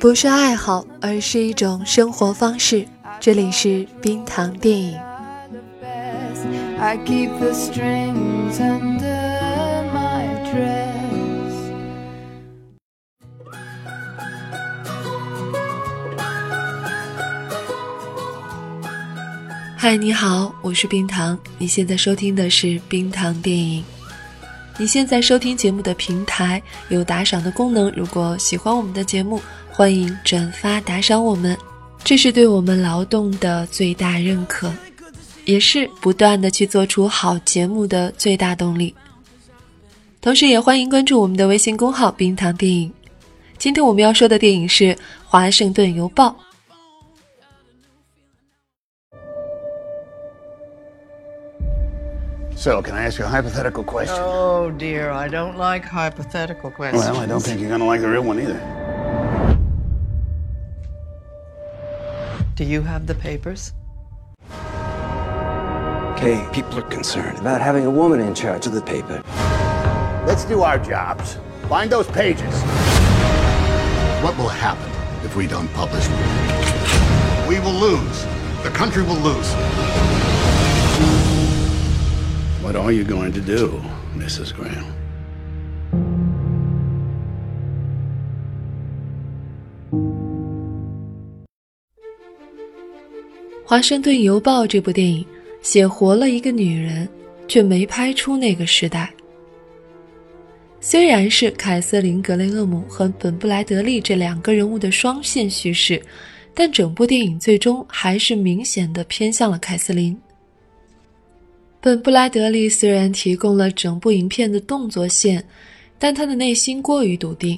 不是爱好，而是一种生活方式。这里是冰糖电影。嗨，你好，我是冰糖。你现在收听的是冰糖电影。你现在收听节目的平台有打赏的功能，如果喜欢我们的节目，欢迎转发打赏我们，这是对我们劳动的最大认可，也是不断的去做出好节目的最大动力。同时，也欢迎关注我们的微信公号“冰糖电影”。今天我们要说的电影是《华盛顿邮报》。So, can I ask you a hypothetical question? Oh, dear, I don't like hypothetical questions. Well, I don't think you're going to like the real one either. Do you have the papers? Okay, people are concerned about having a woman in charge of the paper. Let's do our jobs. Find those pages. What will happen if we don't publish? We will lose. The country will lose. What are you going to do, Mrs. Graham?《华盛顿邮报》这部电影写活了一个女人，却没拍出那个时代。虽然是凯瑟琳·格雷厄姆和本·布莱德利这两个人物的双线叙事，但整部电影最终还是明显的偏向了凯瑟琳。本·布莱德利虽然提供了整部影片的动作线，但他的内心过于笃定，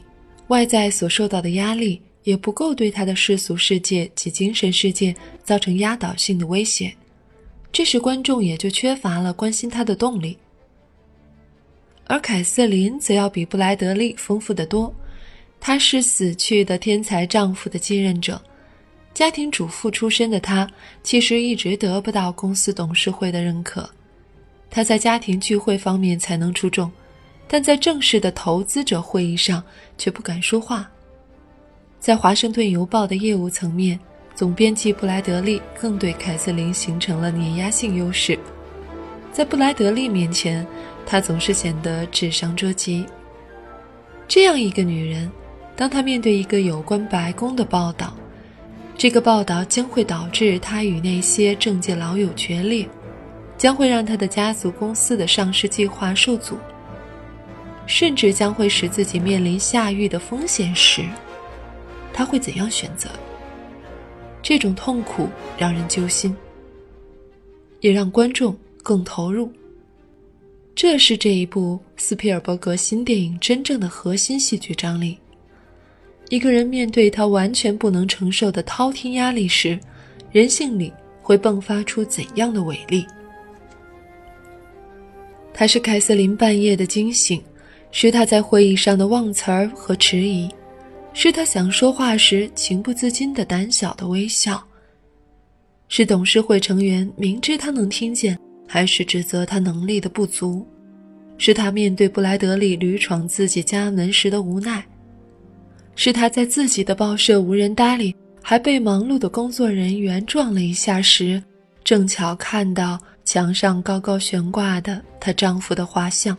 外在所受到的压力。也不够对他的世俗世界及精神世界造成压倒性的威胁，这时观众也就缺乏了关心他的动力。而凯瑟琳则要比布莱德利丰富得多，她是死去的天才丈夫的继任者，家庭主妇出身的她其实一直得不到公司董事会的认可，她在家庭聚会方面才能出众，但在正式的投资者会议上却不敢说话。在《华盛顿邮报》的业务层面，总编辑布莱德利更对凯瑟琳形成了碾压性优势。在布莱德利面前，她总是显得智商捉急。这样一个女人，当她面对一个有关白宫的报道，这个报道将会导致她与那些政界老友决裂，将会让她的家族公司的上市计划受阻，甚至将会使自己面临下狱的风险时。他会怎样选择？这种痛苦让人揪心，也让观众更投入。这是这一部斯皮尔伯格新电影真正的核心戏剧张力。一个人面对他完全不能承受的滔天压力时，人性里会迸发出怎样的伟力？他是凯瑟琳半夜的惊醒，是他在会议上的忘词儿和迟疑。是他想说话时情不自禁的胆小的微笑。是董事会成员明知他能听见，还是指责他能力的不足？是他面对布莱德利屡闯自己家门时的无奈？是他在自己的报社无人搭理，还被忙碌的工作人员撞了一下时，正巧看到墙上高高悬挂的她丈夫的画像？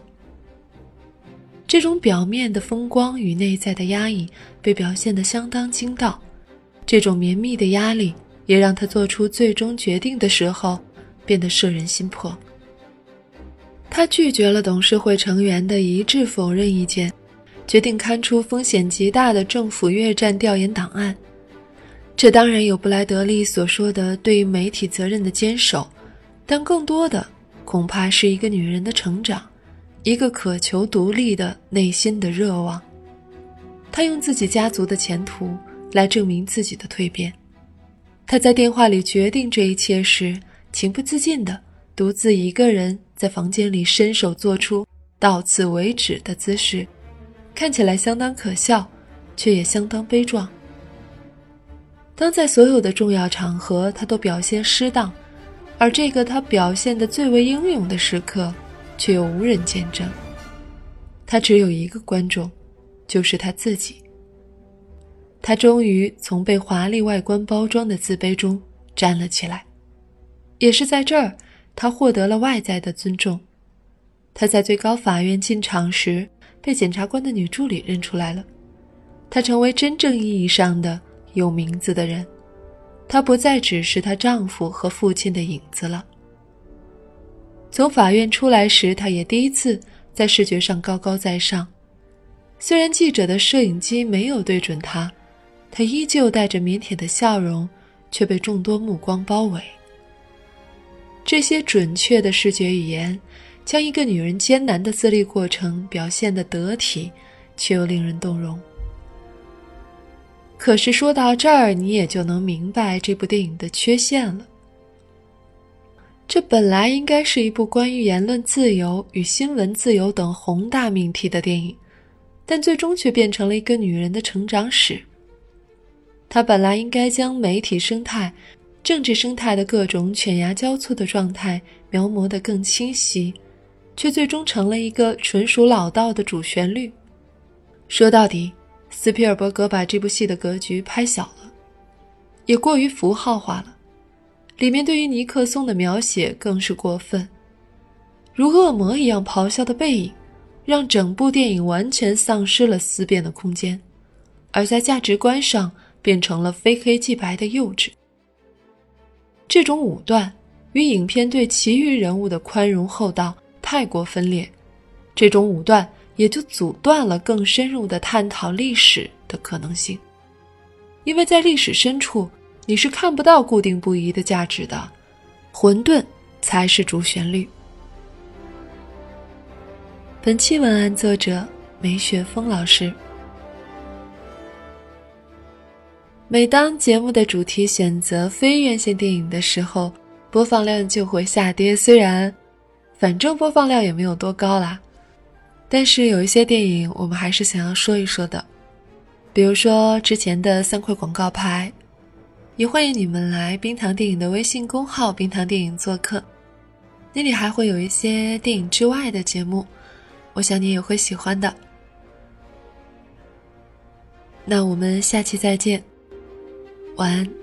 这种表面的风光与内在的压抑被表现得相当精到，这种绵密的压力也让他做出最终决定的时候变得摄人心魄。他拒绝了董事会成员的一致否认意见，决定刊出风险极大的政府越战调研档案。这当然有布莱德利所说的对于媒体责任的坚守，但更多的恐怕是一个女人的成长。一个渴求独立的内心的热望，他用自己家族的前途来证明自己的蜕变。他在电话里决定这一切时，情不自禁地独自一个人在房间里伸手做出到此为止的姿势，看起来相当可笑，却也相当悲壮。当在所有的重要场合他都表现失当，而这个他表现的最为英勇的时刻。却又无人见证。他只有一个观众，就是他自己。他终于从被华丽外观包装的自卑中站了起来。也是在这儿，他获得了外在的尊重。他在最高法院进场时，被检察官的女助理认出来了。他成为真正意义上的有名字的人。他不再只是她丈夫和父亲的影子了。从法院出来时，他也第一次在视觉上高高在上。虽然记者的摄影机没有对准他，他依旧带着腼腆的笑容，却被众多目光包围。这些准确的视觉语言，将一个女人艰难的自立过程表现得得体，却又令人动容。可是说到这儿，你也就能明白这部电影的缺陷了。这本来应该是一部关于言论自由与新闻自由等宏大命题的电影，但最终却变成了一个女人的成长史。它本来应该将媒体生态。政治生态的各种犬牙交错的状态描摹得更清晰，却最终成了一个纯属老道的主旋律。说到底，斯皮尔伯格把这部戏的格局拍小了，也过于符号化了。里面对于尼克松的描写更是过分，如恶魔一样咆哮的背影，让整部电影完全丧失了思辨的空间，而在价值观上变成了非黑即白的幼稚。这种武断与影片对其余人物的宽容厚道太过分裂，这种武断也就阻断了更深入的探讨历史的可能性。因为在历史深处，你是看不到固定不移的价值的，混沌才是主旋律。本期文案作者梅雪峰老师。每当节目的主题选择非院线电影的时候，播放量就会下跌。虽然，反正播放量也没有多高啦，但是有一些电影我们还是想要说一说的，比如说之前的三块广告牌，也欢迎你们来冰糖电影的微信公号“冰糖电影”做客，那里还会有一些电影之外的节目，我想你也会喜欢的。那我们下期再见。晚安。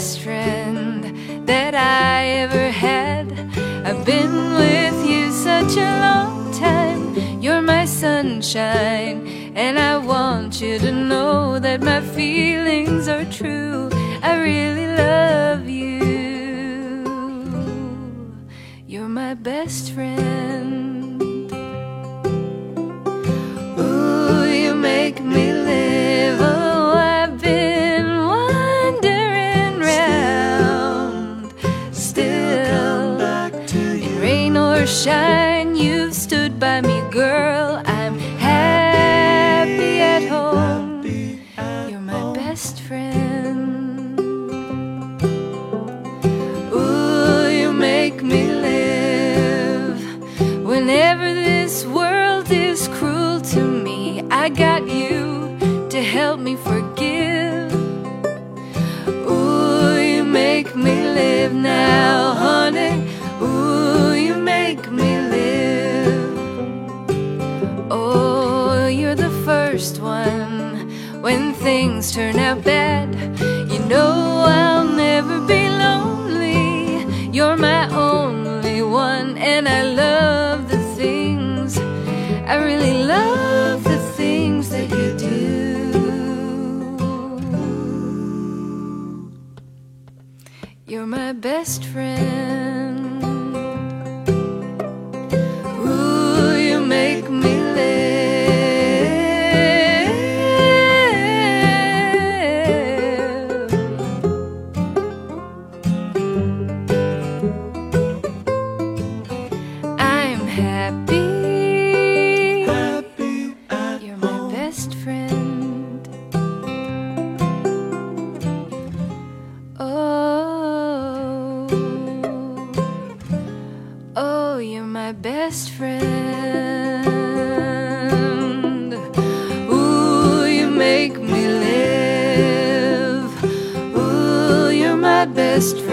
Best friend that I ever had. I've been with you such a long time. You're my sunshine, and I want you to know that my feelings are true. I really love you. best friend. Ooh, you make me live. Oh, I've been wandering round. Still, Still come back to you. rain or shine. I got you to help me forgive. Ooh, you make me live now, honey. Ooh, you make me live. Oh, you're the first one when things turn out bad. You know I'll never be lonely. You're my only one, and I love the things I really You're my best friend. best